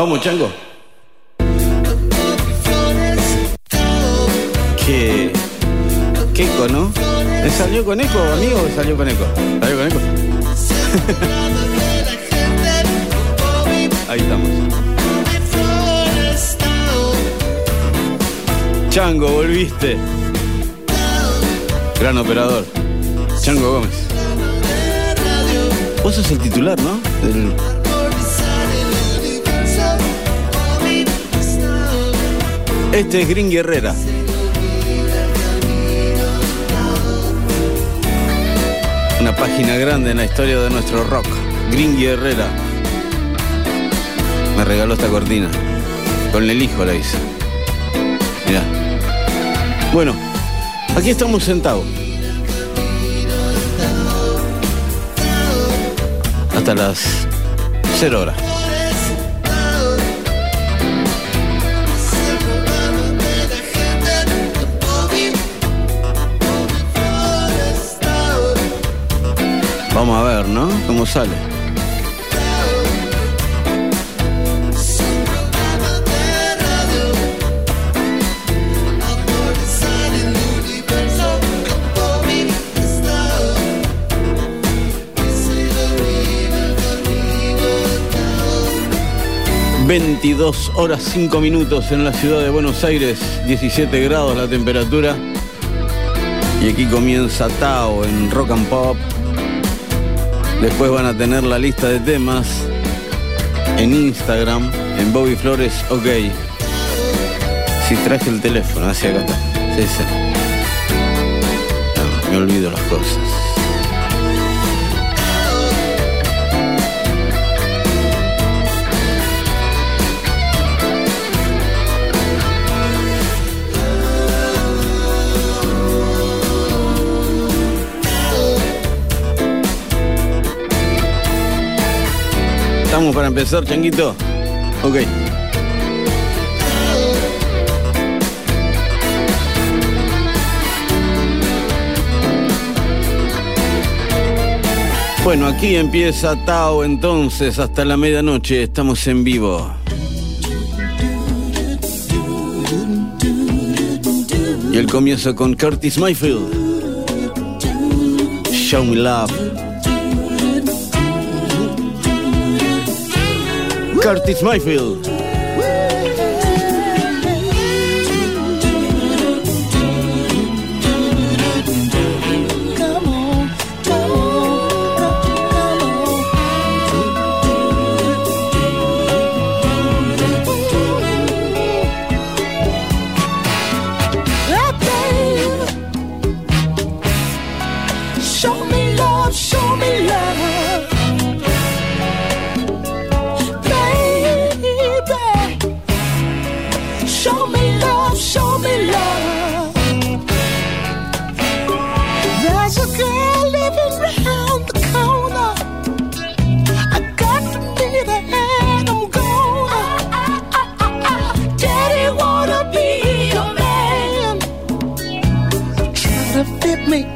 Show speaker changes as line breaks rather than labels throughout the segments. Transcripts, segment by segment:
Vamos, chango. Qué. Qué eco, ¿no? ¿Me salió con eco, amigo? ¿Me salió con eco? ¿Salió con eco? Ahí estamos. Chango, volviste. Gran operador. Chango Gómez. Vos sos el titular, ¿no? Este es Green Guerrera. Una página grande en la historia de nuestro rock. Green Guerrera. Me regaló esta cortina. Con el hijo la hice. Mirá. Bueno, aquí estamos sentados. Hasta las 0 horas. Vamos a ver, ¿no? ¿Cómo sale? ...22 horas 5 minutos en la ciudad de Buenos Aires... ...17 grados la temperatura... ...y aquí comienza Tao en Rock and Pop... Después van a tener la lista de temas en Instagram, en Bobby Flores, ok. Si traje el teléfono, hacia acá está. Sí, sí. No, me olvido las cosas. ¿Estamos para empezar, Changuito? Ok. Bueno, aquí empieza Tao entonces hasta la medianoche. Estamos en vivo. Y el comienzo con Curtis Mayfield. Show me love. Curtis Mayfield.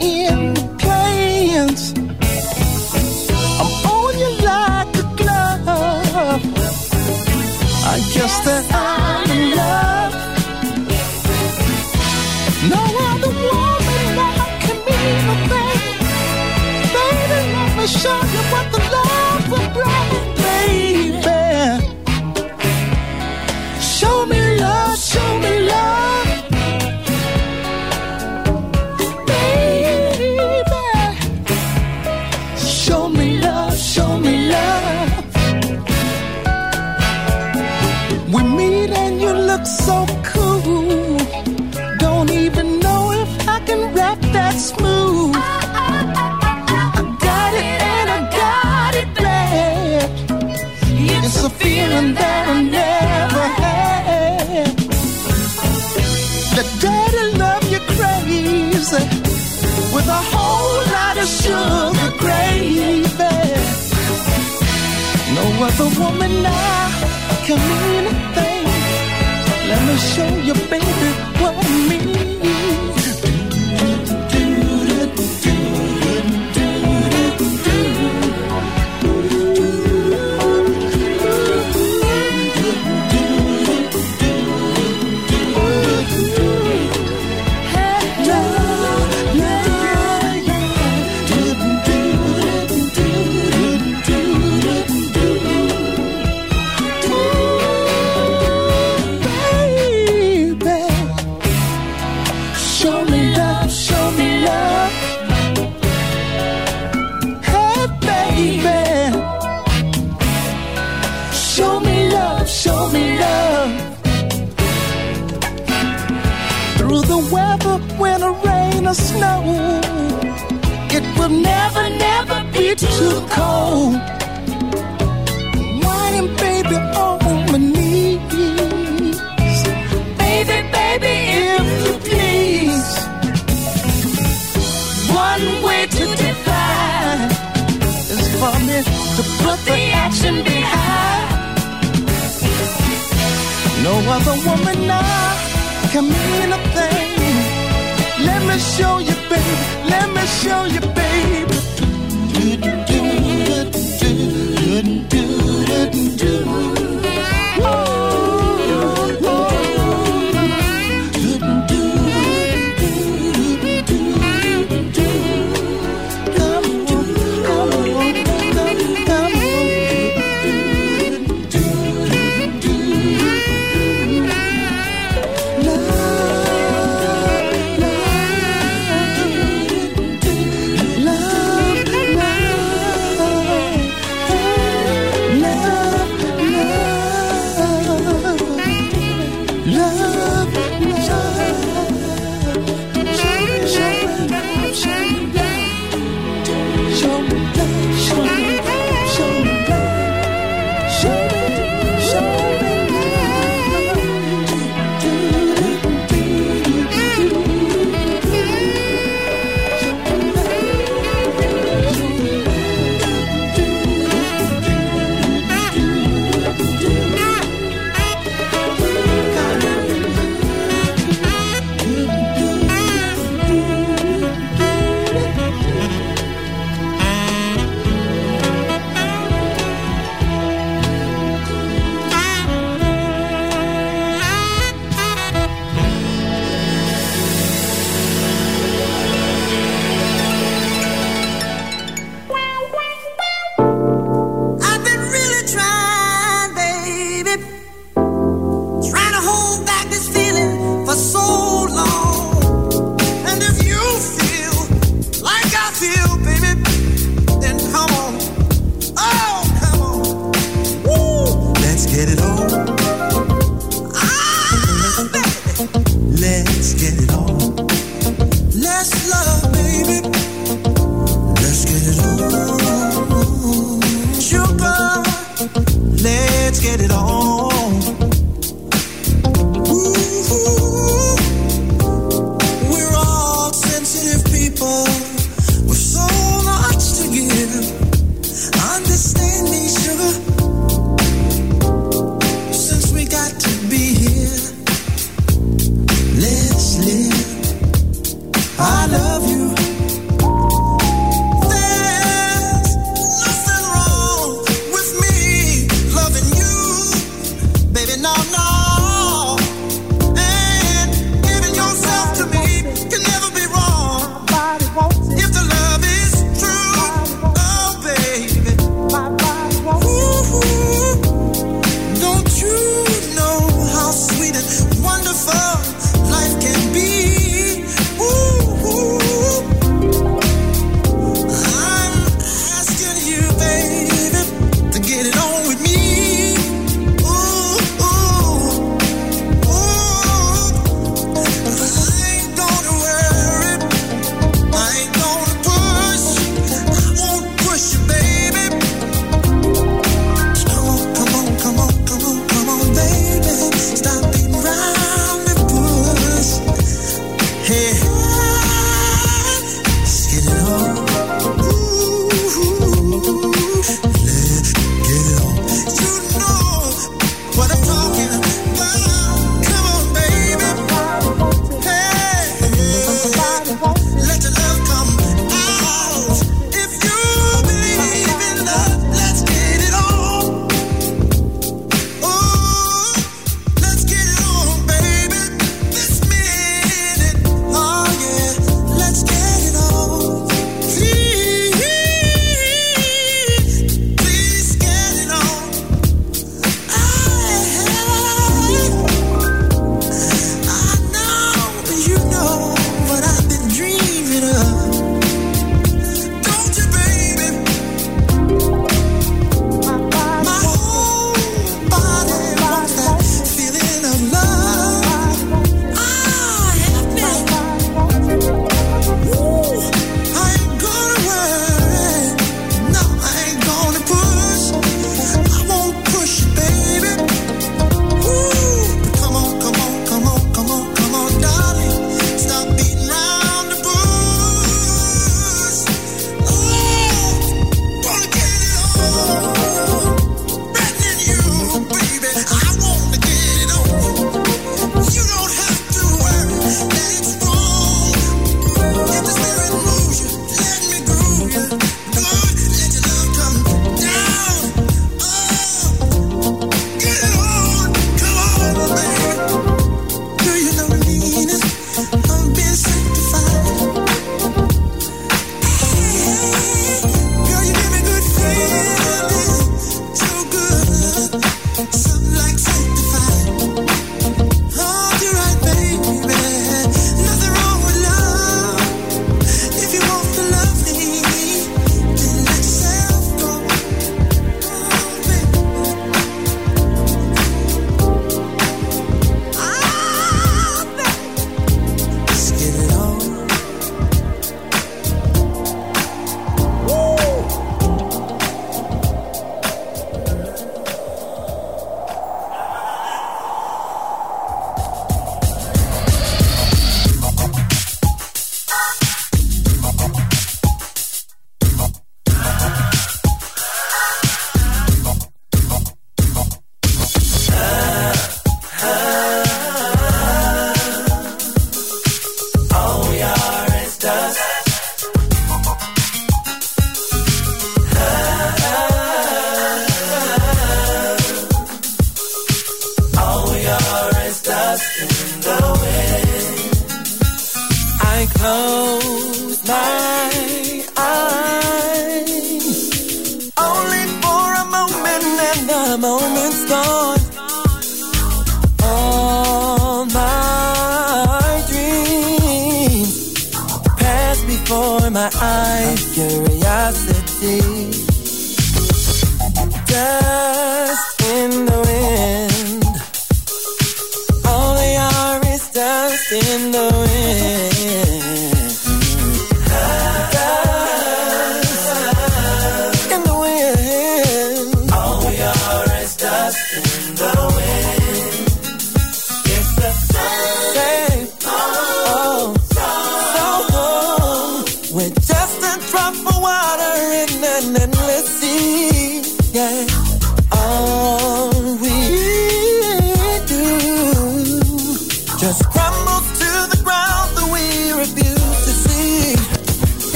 In the. I'm on you like a glove. I guess that I'm in love. No other woman can mean a. Baby, let me show you what the Other woman now can mean a thing. Let me show you, baby, what I mean.
another woman now can mean a thing. Let me show you, baby. Let me show you, baby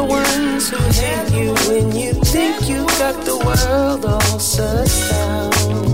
the
ones who hate you when you think you've got the world all set out.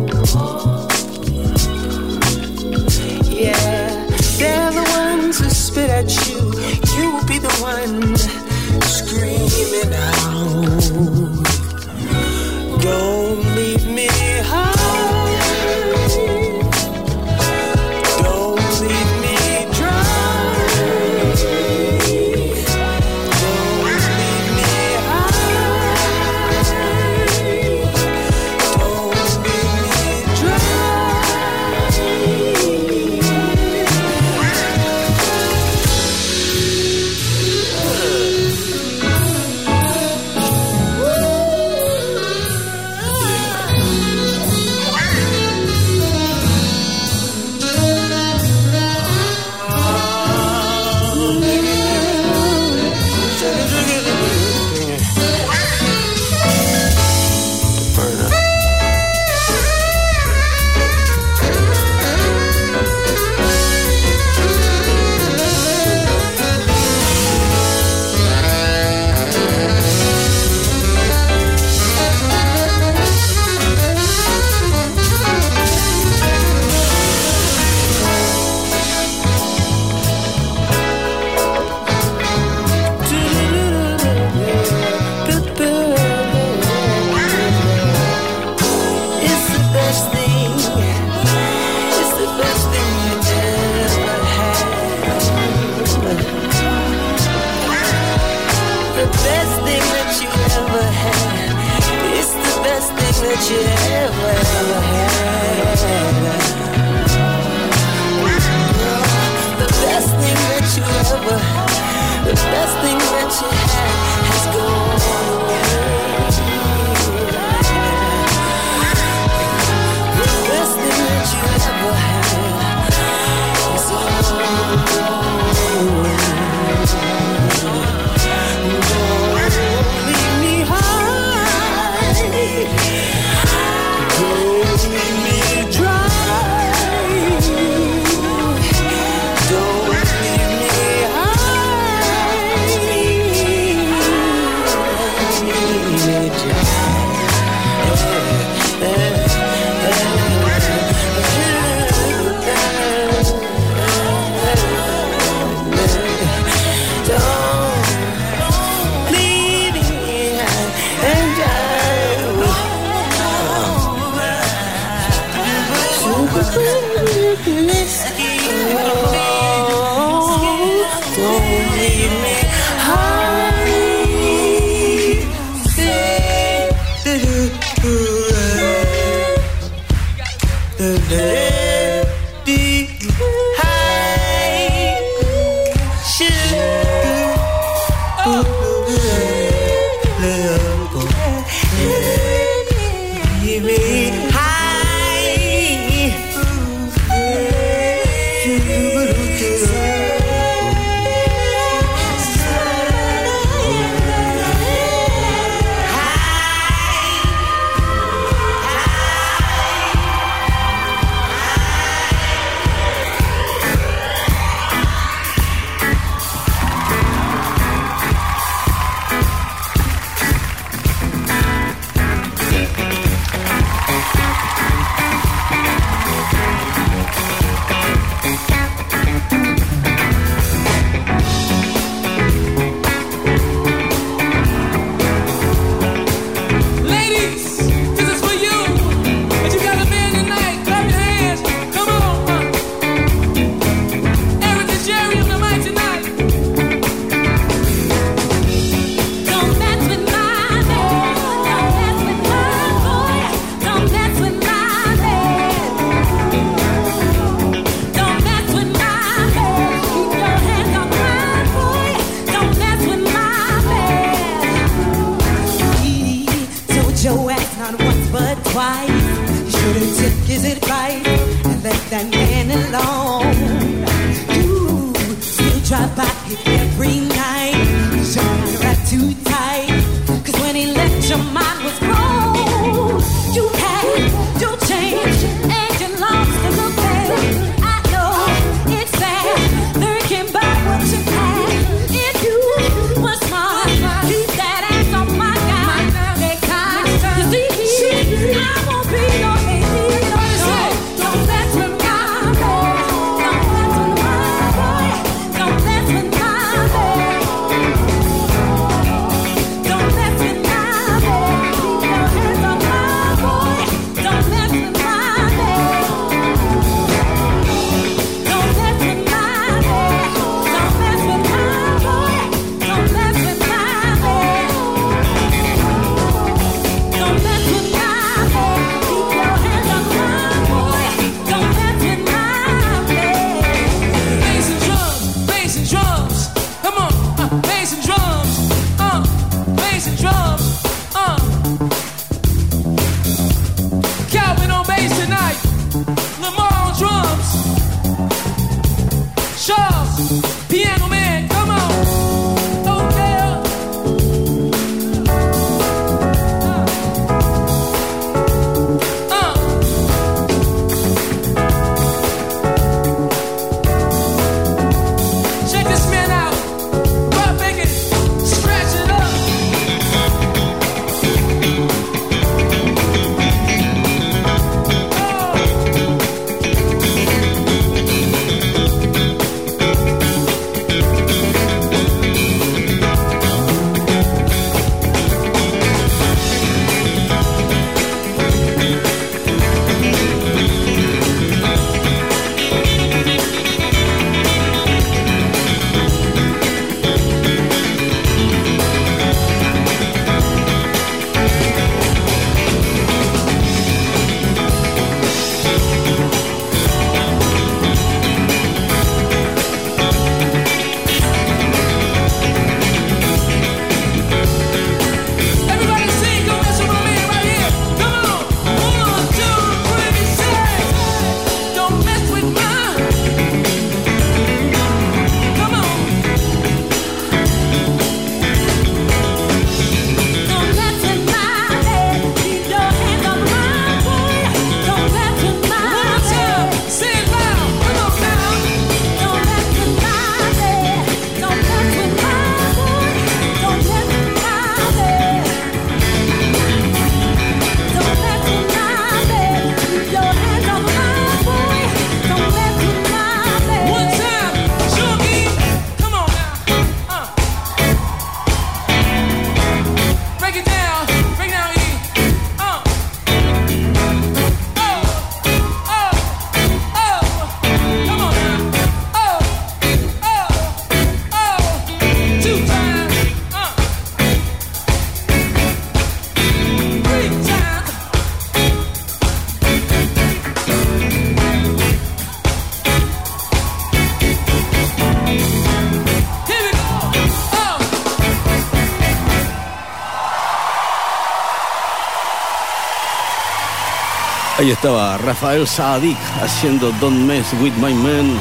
Ahí estaba Rafael Saadik haciendo Don't Mess With My Man.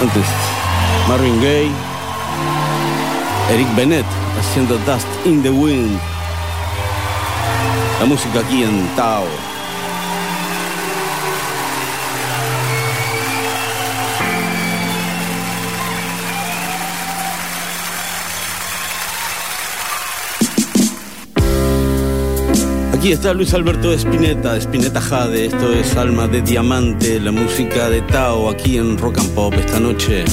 Antes Marvin Gaye. Eric Bennett haciendo Dust in the Wind. La música aquí en Tao. Aquí está Luis Alberto Espineta, Espineta Jade, esto es Alma de Diamante, la música de Tao aquí en Rock and Pop esta noche.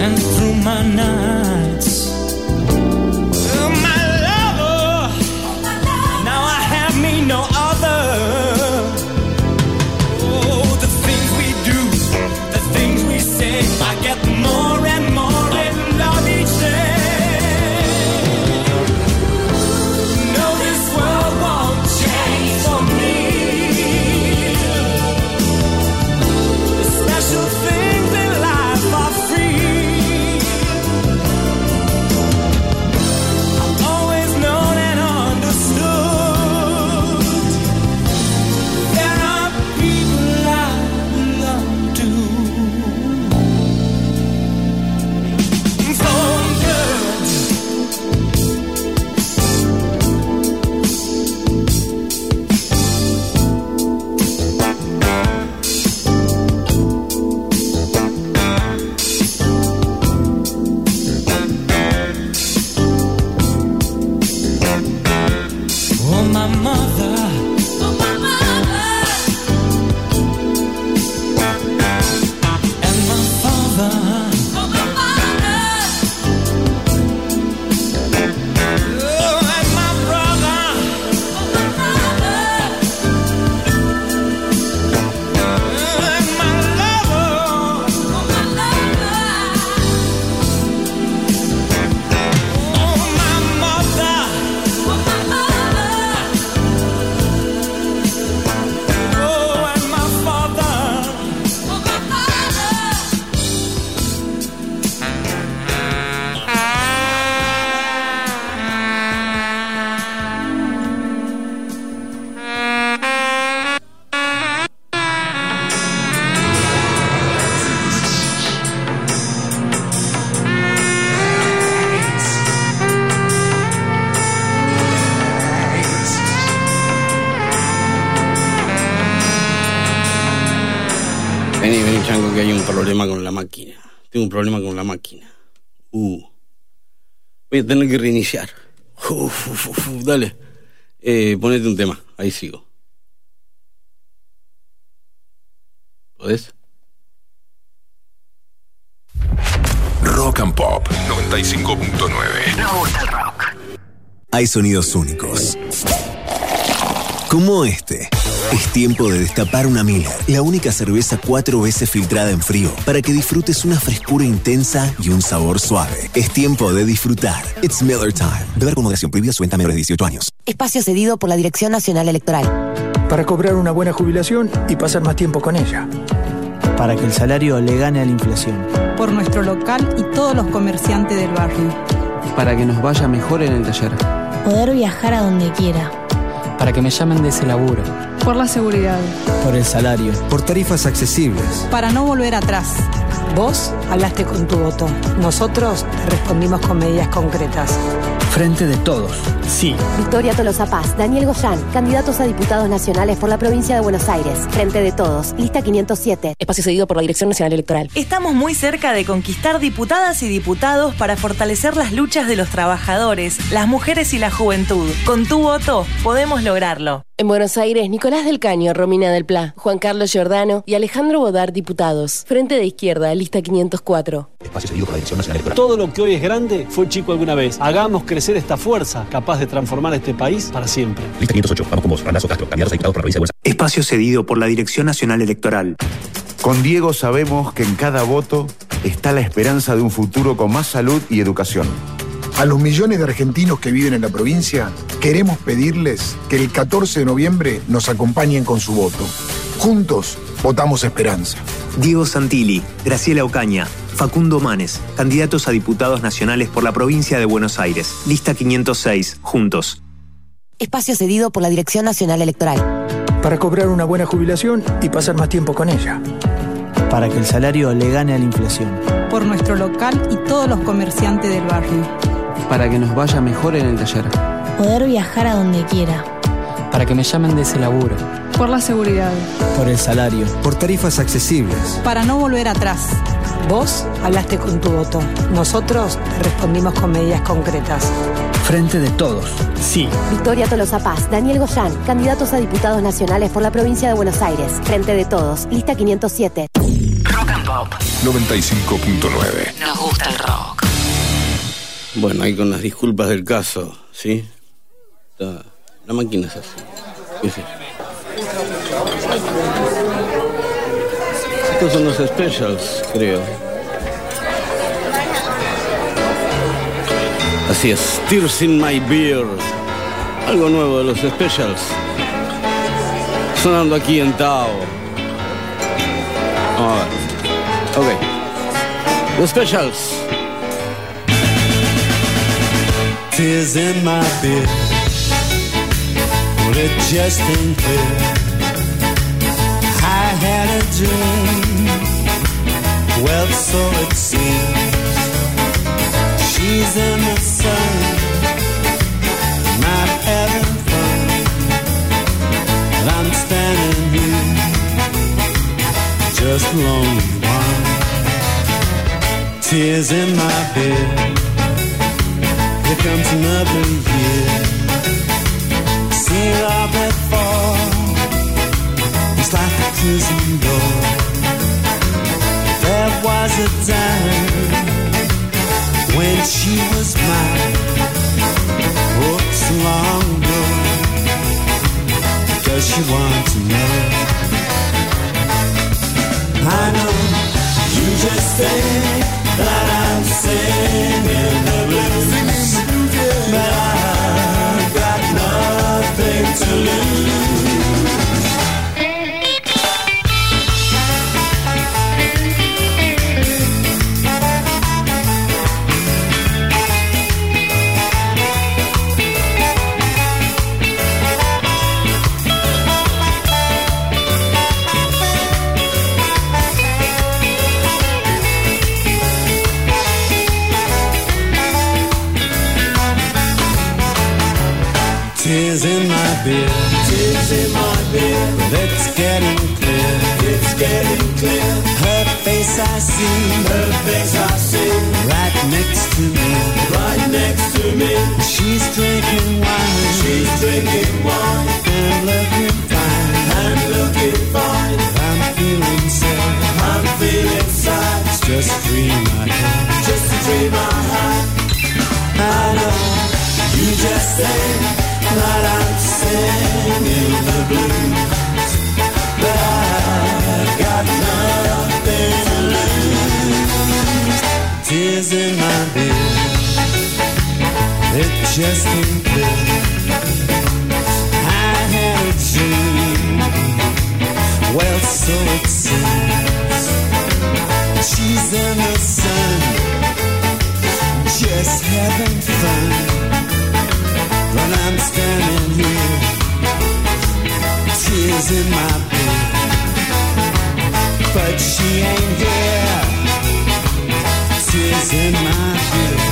And through my nights.
Voy a tener que reiniciar. Uf, uf, uf, uf, dale. Eh, ponete un tema. Ahí sigo. ¿Podés?
Rock and Pop 95.9.
Hay sonidos únicos. Como este. Es tiempo de destapar una Miller, la única cerveza cuatro veces filtrada en frío, para que disfrutes una frescura intensa y un sabor suave. Es tiempo de disfrutar. It's Miller Time. Beber con moderación prohibida su venta a menores de 18 años.
Espacio cedido por la Dirección Nacional Electoral.
Para cobrar una buena jubilación y pasar más tiempo con ella.
Para que el salario le gane a la inflación.
por nuestro local y todos los comerciantes del barrio.
Para que nos vaya mejor en el taller.
Poder viajar a donde quiera.
Para que me llamen de ese laburo.
Por la seguridad.
Por el salario.
Por tarifas accesibles.
Para no volver atrás.
Vos hablaste con tu voto. Nosotros respondimos con medidas concretas.
Frente de todos. Sí.
Victoria Tolosa Paz, Daniel Goyán, candidatos a diputados nacionales por la provincia de Buenos Aires. Frente de todos, lista 507. Espacio cedido por la Dirección Nacional Electoral.
Estamos muy cerca de conquistar diputadas y diputados para fortalecer las luchas de los trabajadores, las mujeres y la juventud. Con tu voto podemos lograrlo.
En Buenos Aires, Nicolás del Caño, Romina del Pla, Juan Carlos Giordano y Alejandro Bodar, diputados. Frente de izquierda, lista 504.
Espacio cedido por la Dirección Nacional Electoral.
Todo lo que hoy es grande fue chico alguna vez. Hagamos crecer esta fuerza capaz de transformar este país para siempre.
Lista 508. Vamos con vos, Randazo Castro, candidatos a diputados por la provincia de Buenos Aires.
Espacio cedido por la Dirección Nacional Electoral.
Con Diego sabemos que en cada voto está la esperanza de un futuro con más salud y educación.
A los millones de argentinos que viven en la provincia, queremos pedirles que el 14 de noviembre nos acompañen con su voto. Juntos, votamos esperanza.
Diego Santilli, Graciela Ocaña, Facundo Manes, candidatos a diputados nacionales por la provincia de Buenos Aires. Lista 506, juntos.
Espacio cedido por la Dirección Nacional Electoral.
Para cobrar una buena jubilación y pasar más tiempo con ella.
Para que el salario le gane a la inflación.
Por nuestro local y todos los comerciantes del barrio.
Para que nos vaya mejor en el taller.
Poder viajar a donde quiera.
Para que me llamen de ese laburo.
Por la seguridad.
Por el salario.
Por tarifas accesibles.
Para no volver atrás.
Vos hablaste con tu voto. Nosotros respondimos con medidas concretas.
Frente de todos. Sí.
Victoria Tolosa Paz, Daniel Goyán, candidatos a diputados nacionales por la provincia de Buenos Aires. Frente de todos, lista 507.
Rock and Pop 95.9.
Nos gusta el rock.
Bueno, ahí con las disculpas del caso, ¿sí? La máquina es así. Estos son los specials, creo. Así es, Tears in My Beer. Algo nuevo de los specials. Sonando aquí en Tao. A ver. Ok. Los specials.
Tears in my beer. Well, it just ain't fair. I had a dream. Well, so it seems. She's in the sun, not having fun. And I'm standing here, just lonely one. Tears in my bed. Here comes another year. See love that fall. It's like a prison door. There was a time when she was mine. Oh, Oops, long ago. Does she want to know? I know you just think just ain't clear. I had a dream, well, so it seems. She's in the sun, just having fun. When I'm standing here, tears in my bed, but she ain't here. Tears in my bed.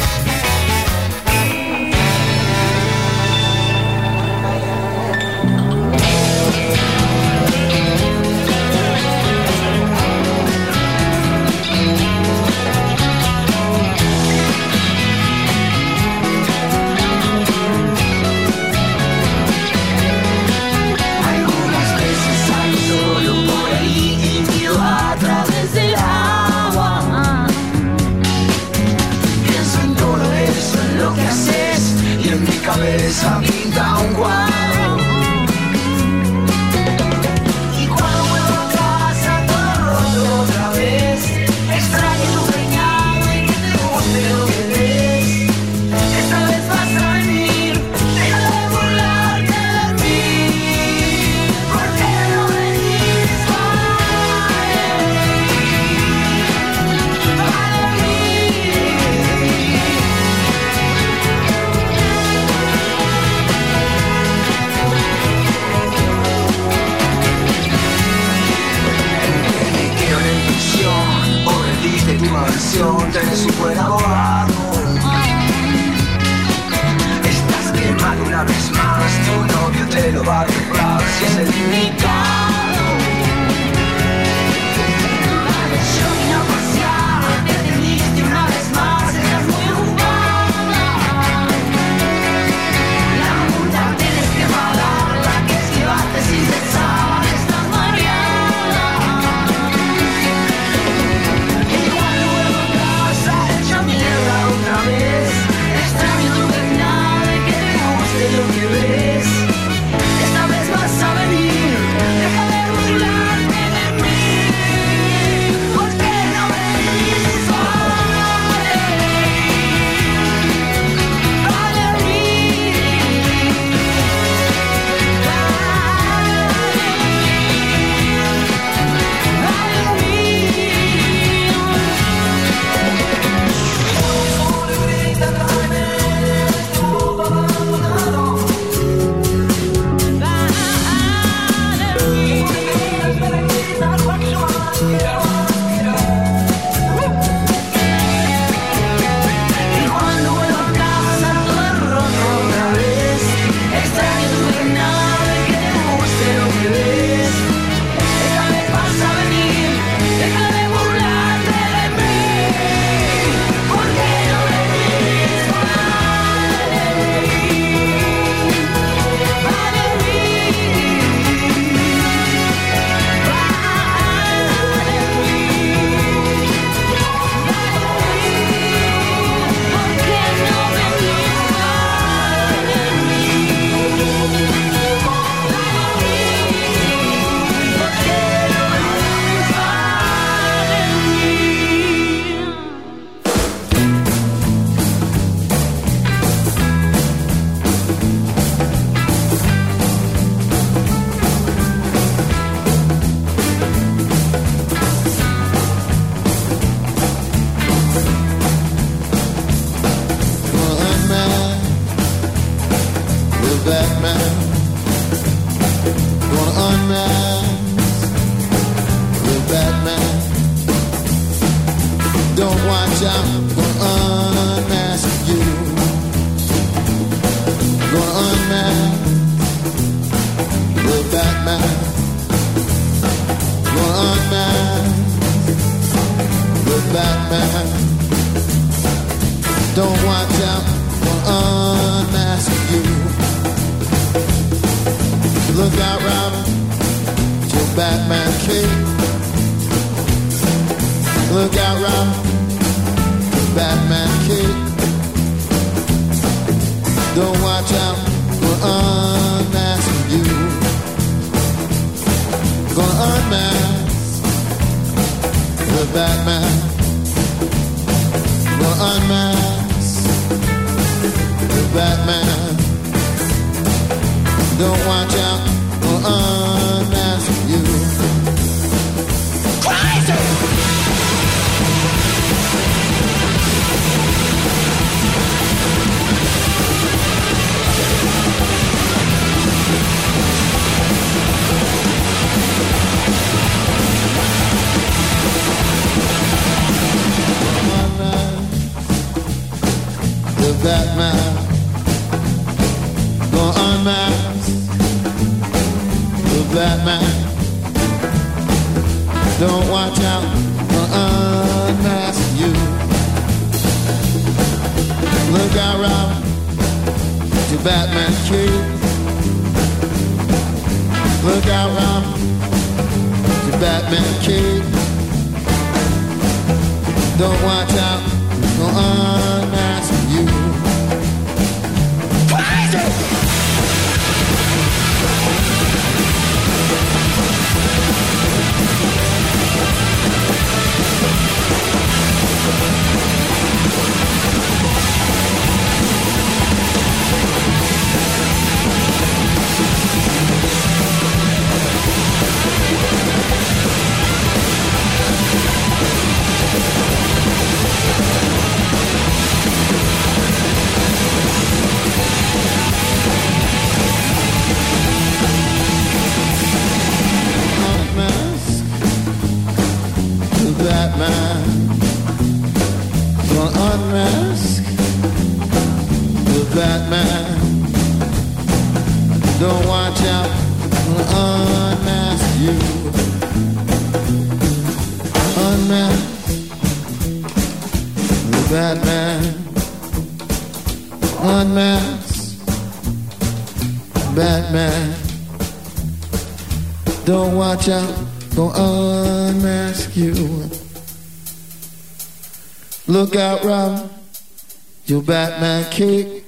Kick.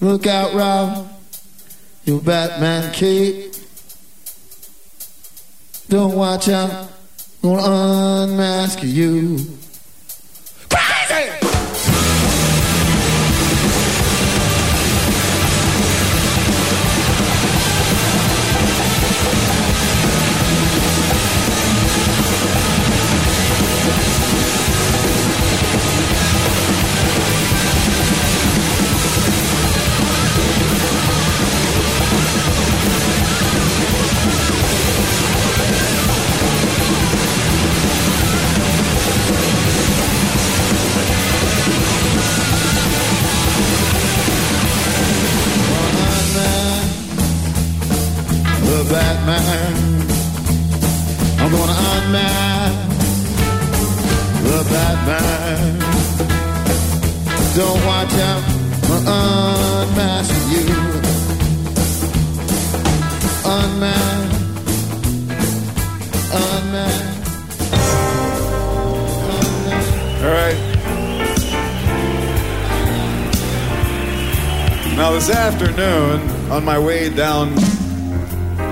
Look out, Robin, your Batman kick. Don't watch out, gonna unmask you.
Afternoon, on my way down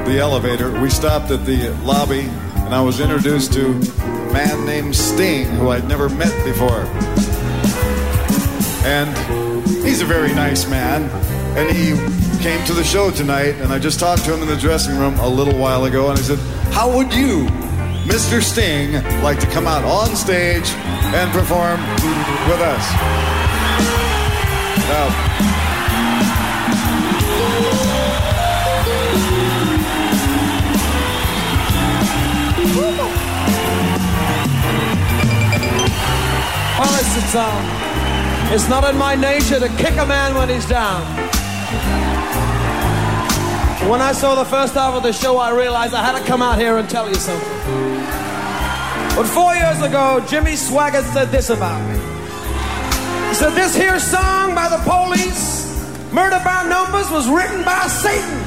the elevator, we stopped at the lobby, and I was introduced to a man named Sting, who I'd never met before. And he's a very nice man, and he came to the show tonight, and I just talked to him in the dressing room a little while ago, and I said, How would you, Mr. Sting, like to come out on stage and perform with us? Now,
Well, it's, um, it's not in my nature to kick a man when he's down. When I saw the first half of the show, I realized I had to come out here and tell you something. But four years ago, Jimmy Swaggart said this about me. He said, This here song by the police, Murder by Numbers, was written by Satan,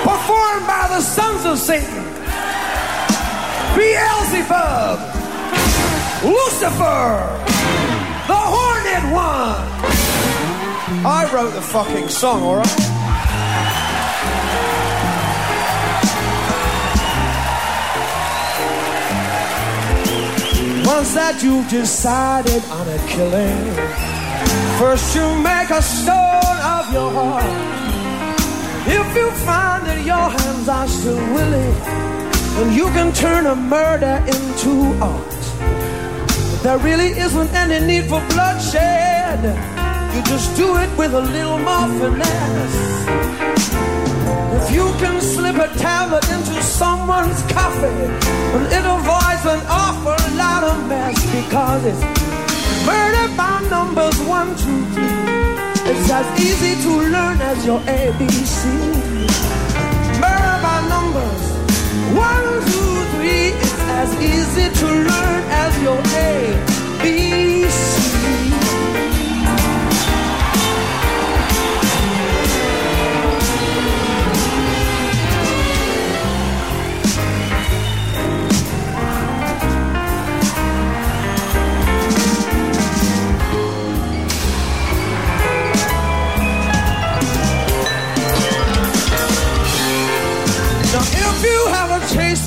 performed by the sons of Satan, Beelzebub. Lucifer, the Horned One. I wrote the fucking song, all right? Once that you've decided on a killing, first you make a stone of your heart. If you find that your hands are still willing, then you can turn a murder into art. There really isn't any need for bloodshed. You just do it with a little more finesse. If you can slip a tablet into someone's coffee, well, it avoids an awful lot of mess because it's murder by numbers one, two, three. It's as easy to learn as your ABC. Murder by numbers one, two, three. It's as easy to learn as your ABC. Now,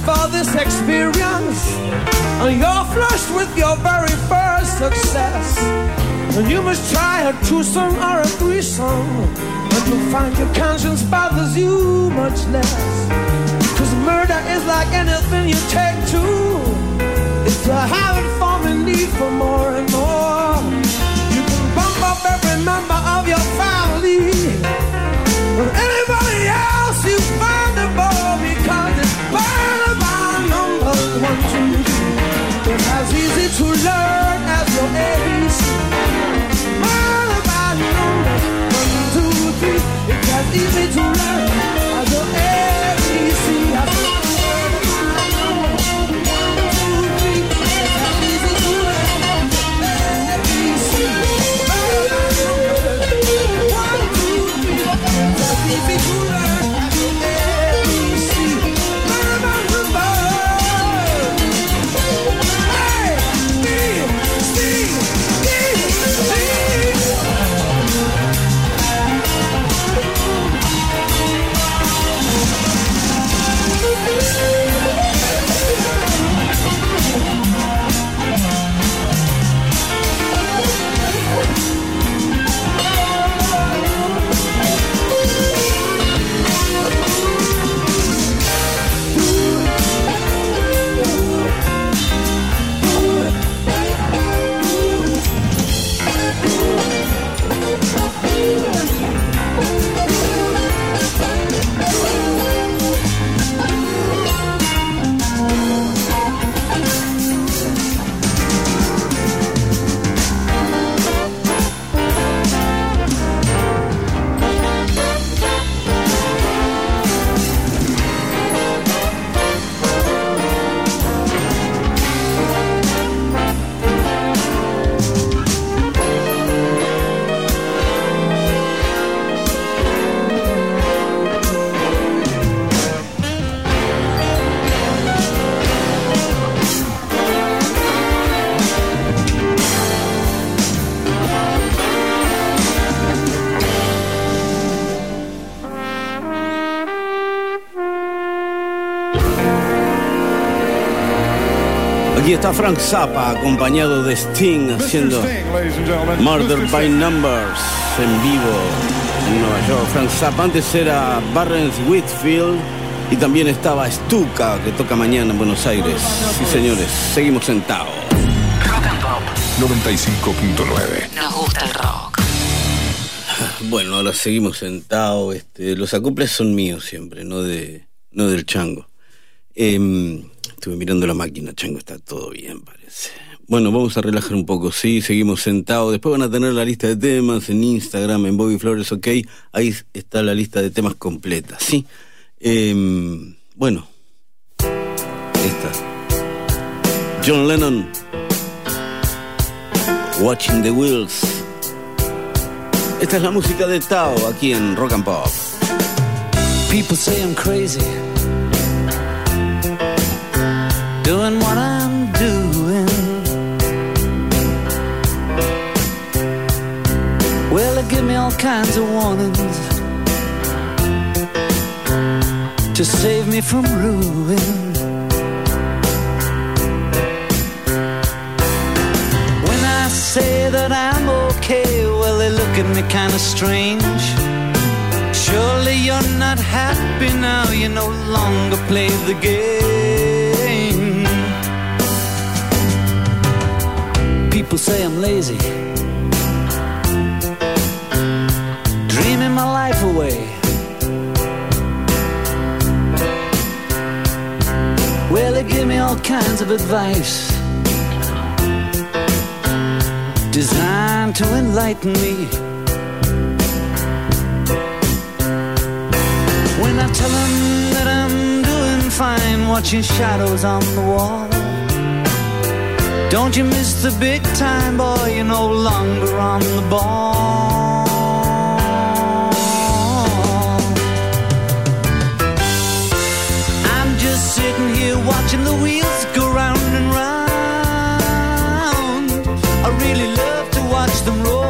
for this experience, and you're flushed with your very first success, And you must try a twosome or a threesome, and you'll find your conscience bothers you much less. Cause murder is like anything you take to, it's a habit forming need for more and more. You can bump up every member of your family. But anybody else to learn as your ABC. Burning by numbers one, two, three. It's as easy to learn
está Frank Zappa acompañado de Sting haciendo
Sting.
Murder by. Numbers en vivo en Nueva York. Frank Zappa antes era Barrens Whitfield y también estaba Stuka que toca mañana en Buenos Aires. Sí señores, seguimos sentados.
Rock and Pop 95.9.
Nos gusta el rock.
Bueno, ahora seguimos sentados. Este, los acoples son míos siempre, no de, no del chango. Em, estuve mirando la máquina, chango, está todo bien, parece. Bueno, vamos a relajar un poco, sí, seguimos sentados. Después van a tener la lista de temas en Instagram, en Bobby Flores, ok. Ahí está la lista de temas completa, sí. Em, bueno, esta. John Lennon, Watching the Wheels. Esta es la música de Tao aquí en Rock and Pop.
People say I'm crazy. Give me all kinds of warnings to save me from ruin. When I say that I'm okay, well, they look at me kind of strange. Surely you're not happy now, you no longer play the game. People say I'm lazy, my life away. Well, they give me all kinds of advice designed to enlighten me. When I tell them that I'm doing fine, watching shadows on the wall. Don't you miss the big time, boy? You're no longer on the ball. Watching the wheels go round and round. I really love to watch them roll.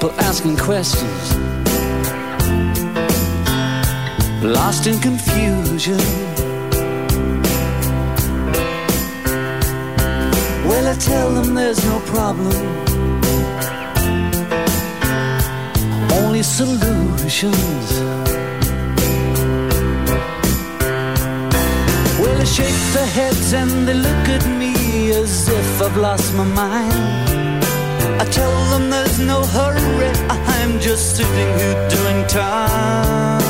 People asking questions. Lost in confusion. Well, I tell them there's no problem. Only solutions. Well, they shake their heads and they look at me as if I've lost my mind. Tell them there's no hurry, I'm just sitting here doing time.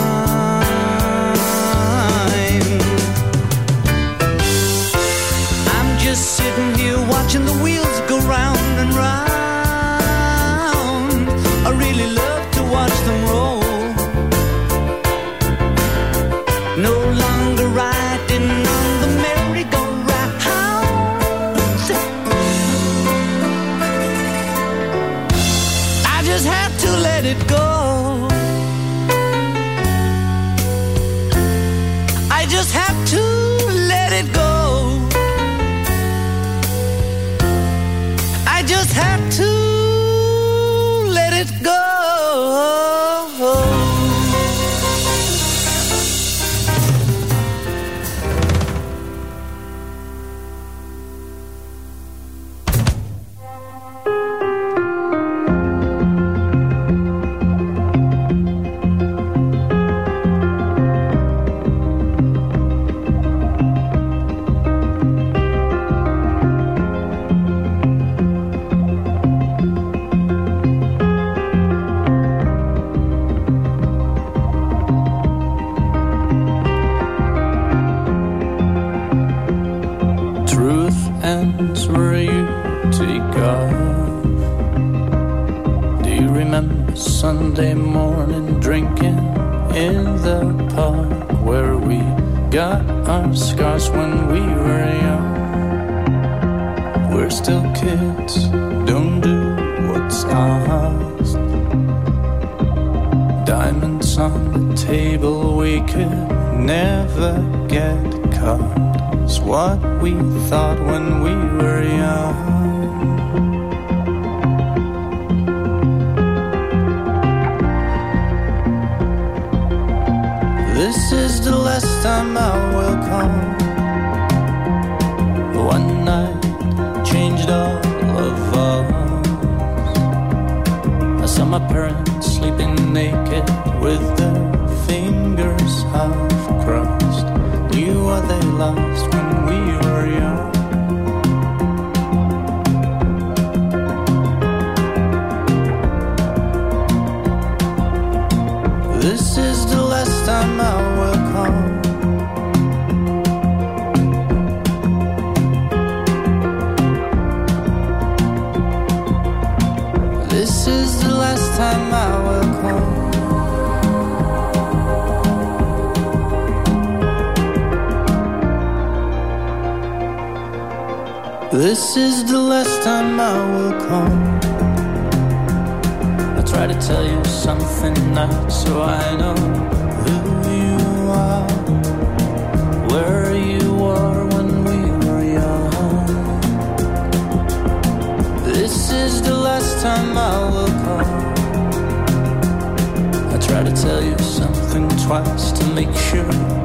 I'm just sitting here watching the wheels go round and round. I really love to watch them roll. I just have to let it go. I just have to let it go.
What we thought when we were young. This is the last time I will come. One night changed all of us. I saw my parents sleeping naked with their fingers half crossed. Knew what they lost This is the last time I This is the last time I will come. I try to tell you something nice so I know who you are, where you were when we were young. This is the last time I will come. I try to tell you something twice to make sure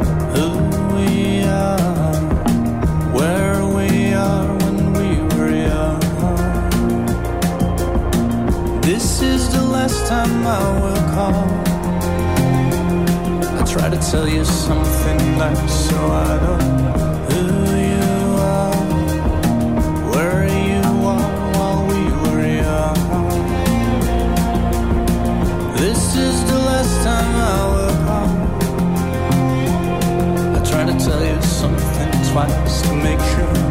This is the last time I will call. I try to tell you something nice so I don't know who you are, where you are while we were young. This is the last time I will call. I try to tell you something twice to make sure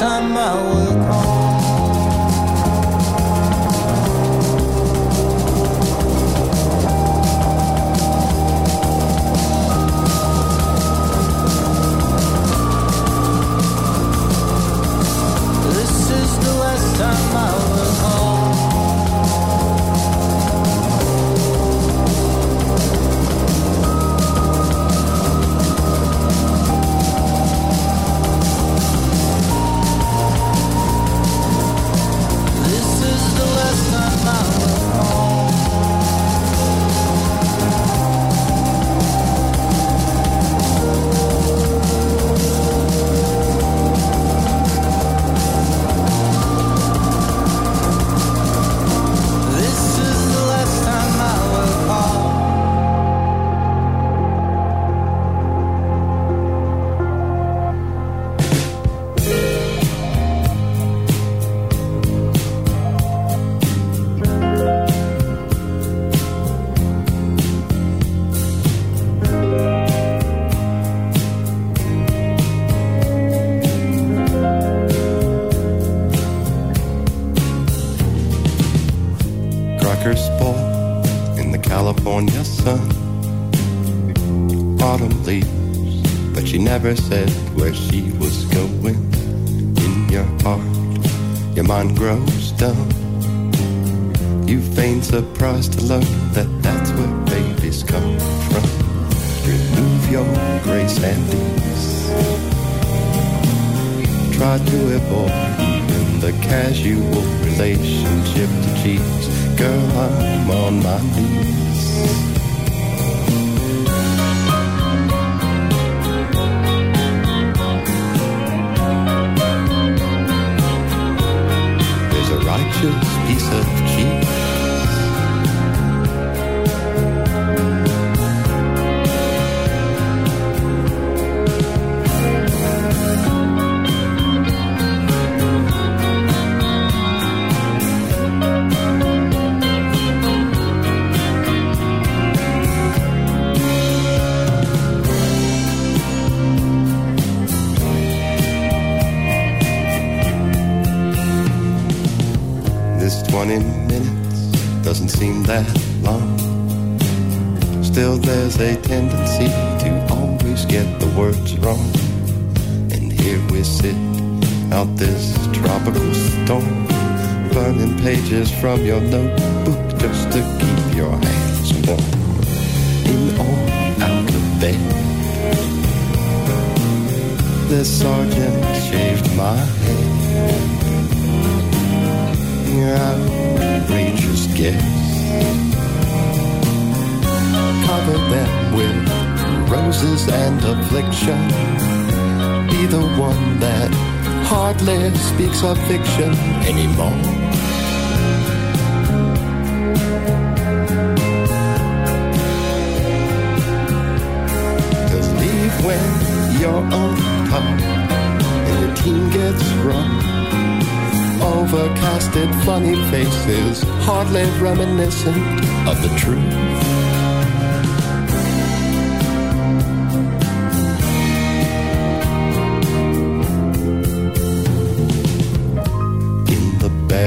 time I will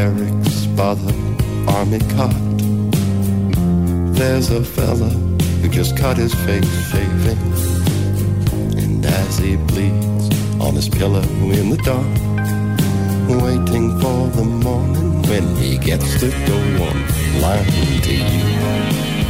barracks by the army cot. There's a fella who just cut his face shaving. And as he bleeds on his pillow in the dark, waiting for the morning when he gets to go on lying to you.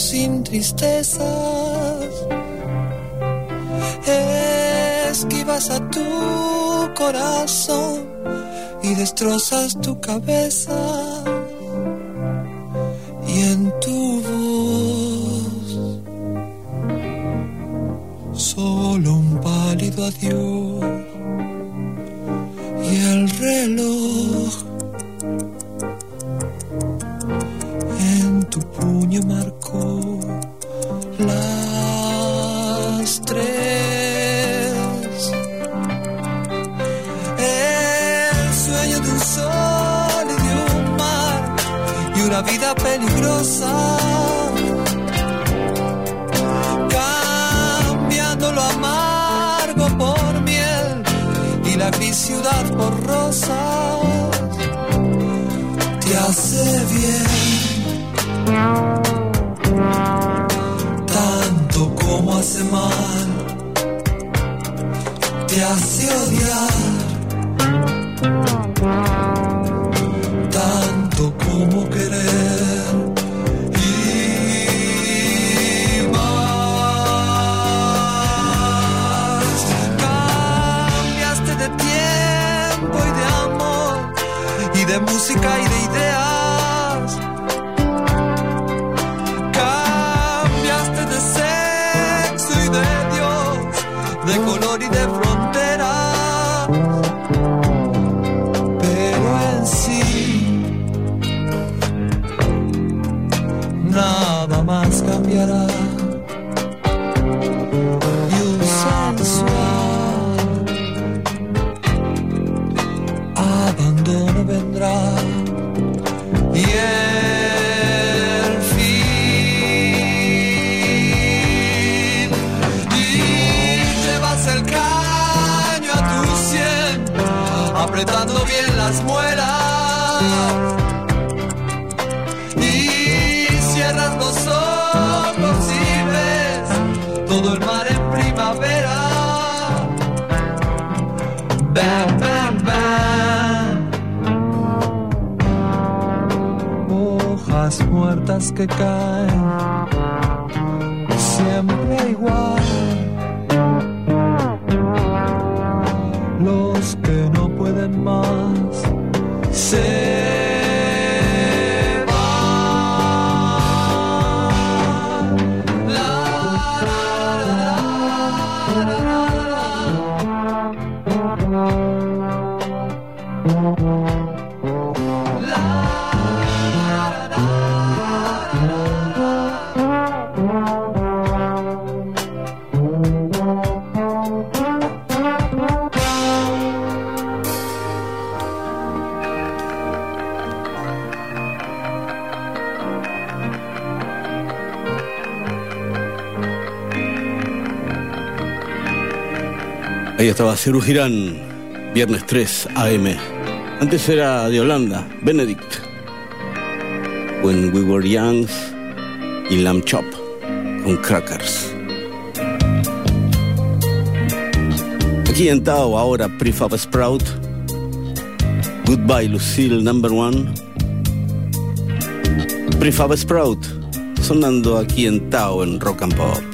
sin tristezas. Esquivas a tu corazón y destrozas tu cabeza. Hojas muertas que caen, siempre igual. Los que no pueden más. Se
Girán, viernes 3 AM. Antes era de Holanda, Benedict. When We Were Young y Lamb Chop con Crackers. Aquí en Tao ahora Prefab Sprout. Goodbye Lucille Number One. Prefab Sprout sonando aquí en Tao en Rock and Pop.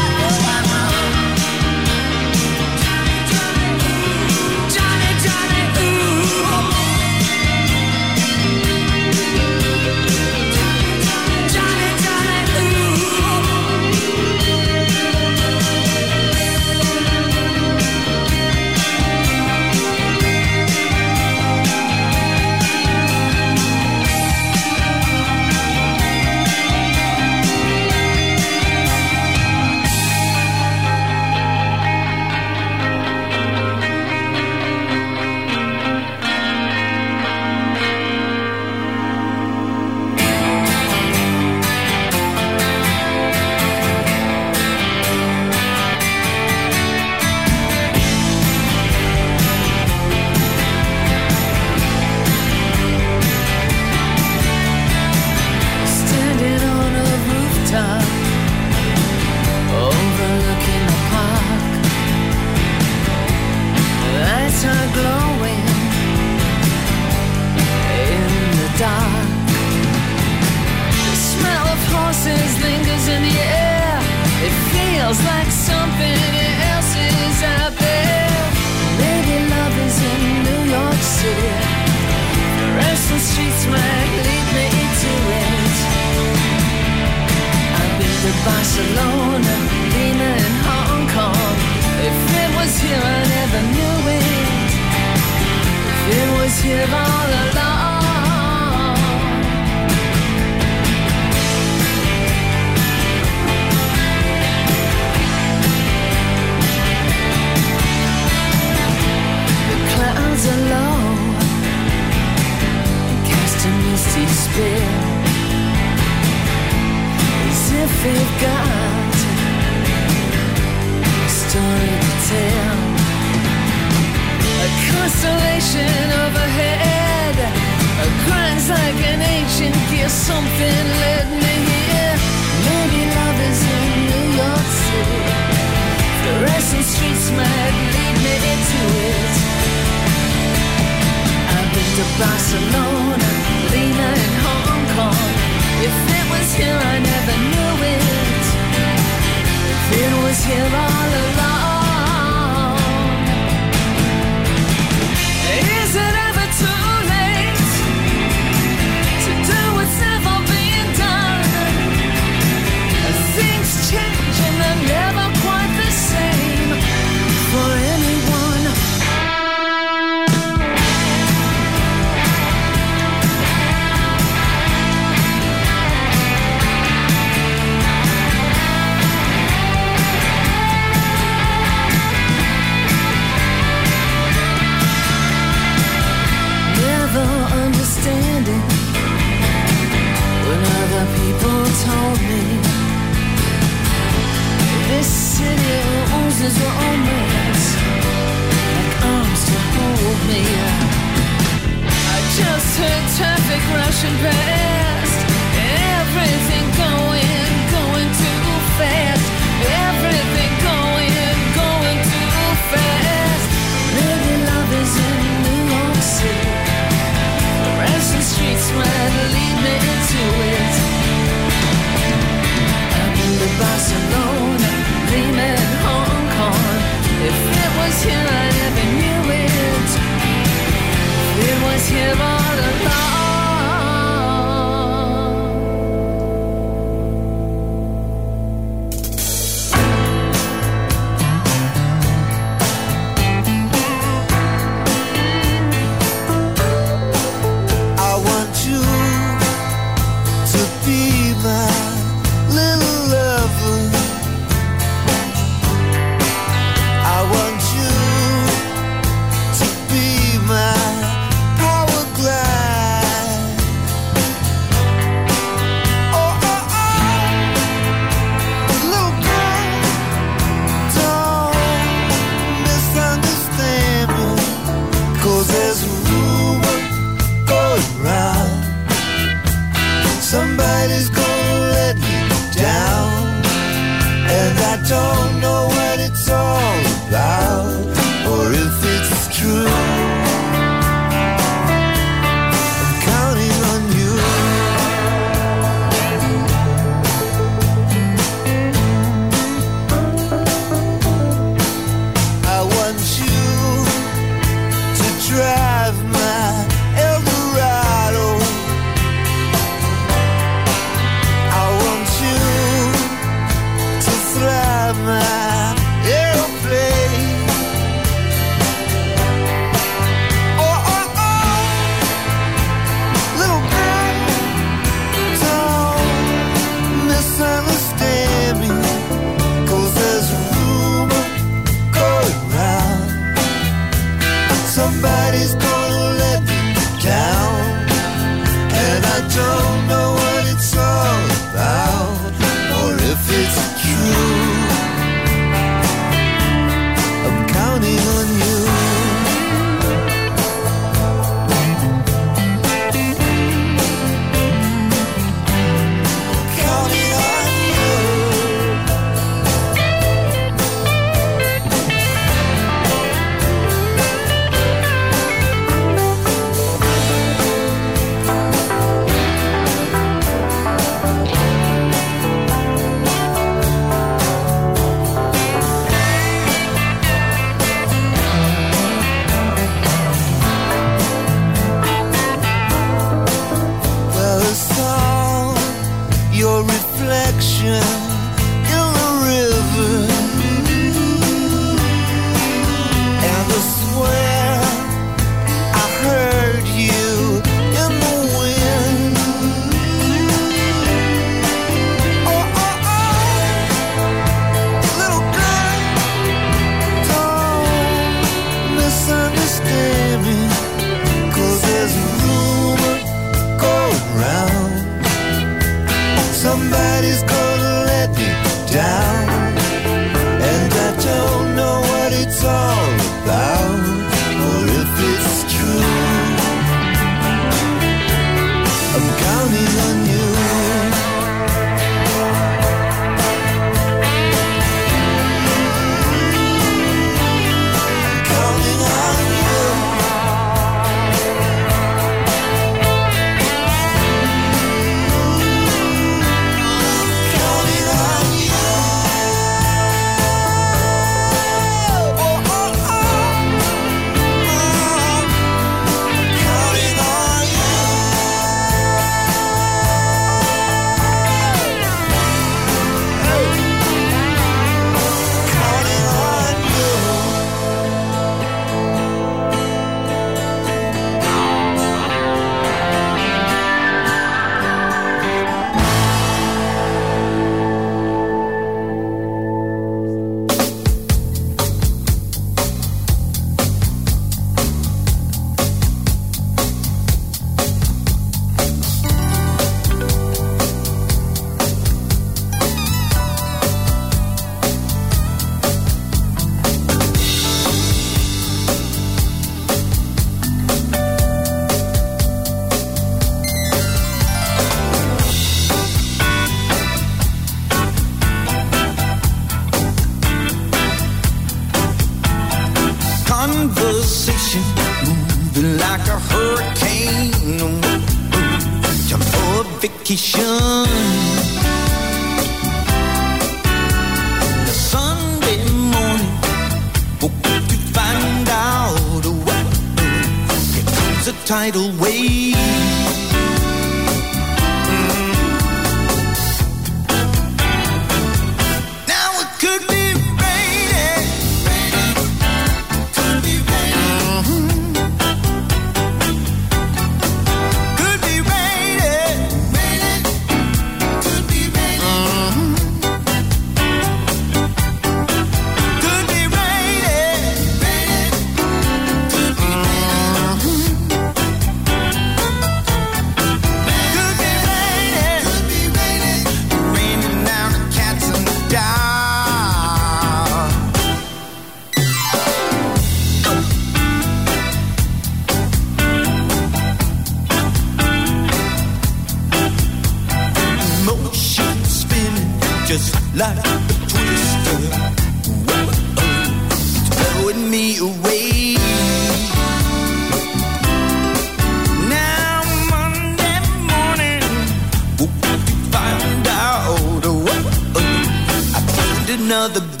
Another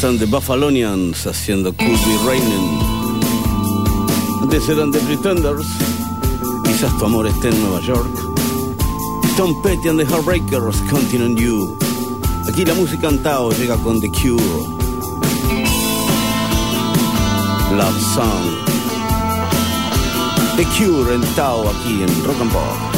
están The Buffalonians haciendo Could Be Raining. Antes eran The Pretenders. Quizás tu amor esté en Nueva York. Tom Petty and the Heartbreakers, Counting on You. Aquí la música en Tao llega con The Cure. Love Song. The Cure en Tao aquí en Rock and Pop.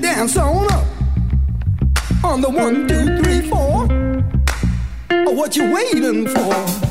dance on on the one, two, three, four. Oh, what you waiting for?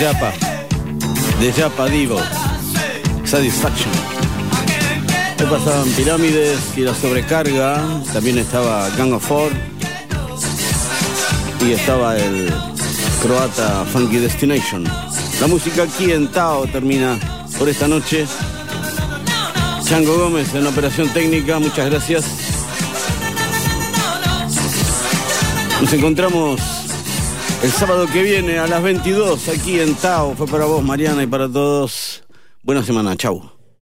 Bueno, de Yapa Divo. Satisfaction. Pasaban Pirámides y la sobrecarga. También estaba Gang of Four. Y estaba el croata Funky Destination. La música aquí en Tao termina por esta noche. Chango Gómez en operación técnica, muchas gracias. Nos encontramos el sábado que viene a las 22 aquí en Tao. Fue para vos, Mariana, y para todos. Buena semana, chau.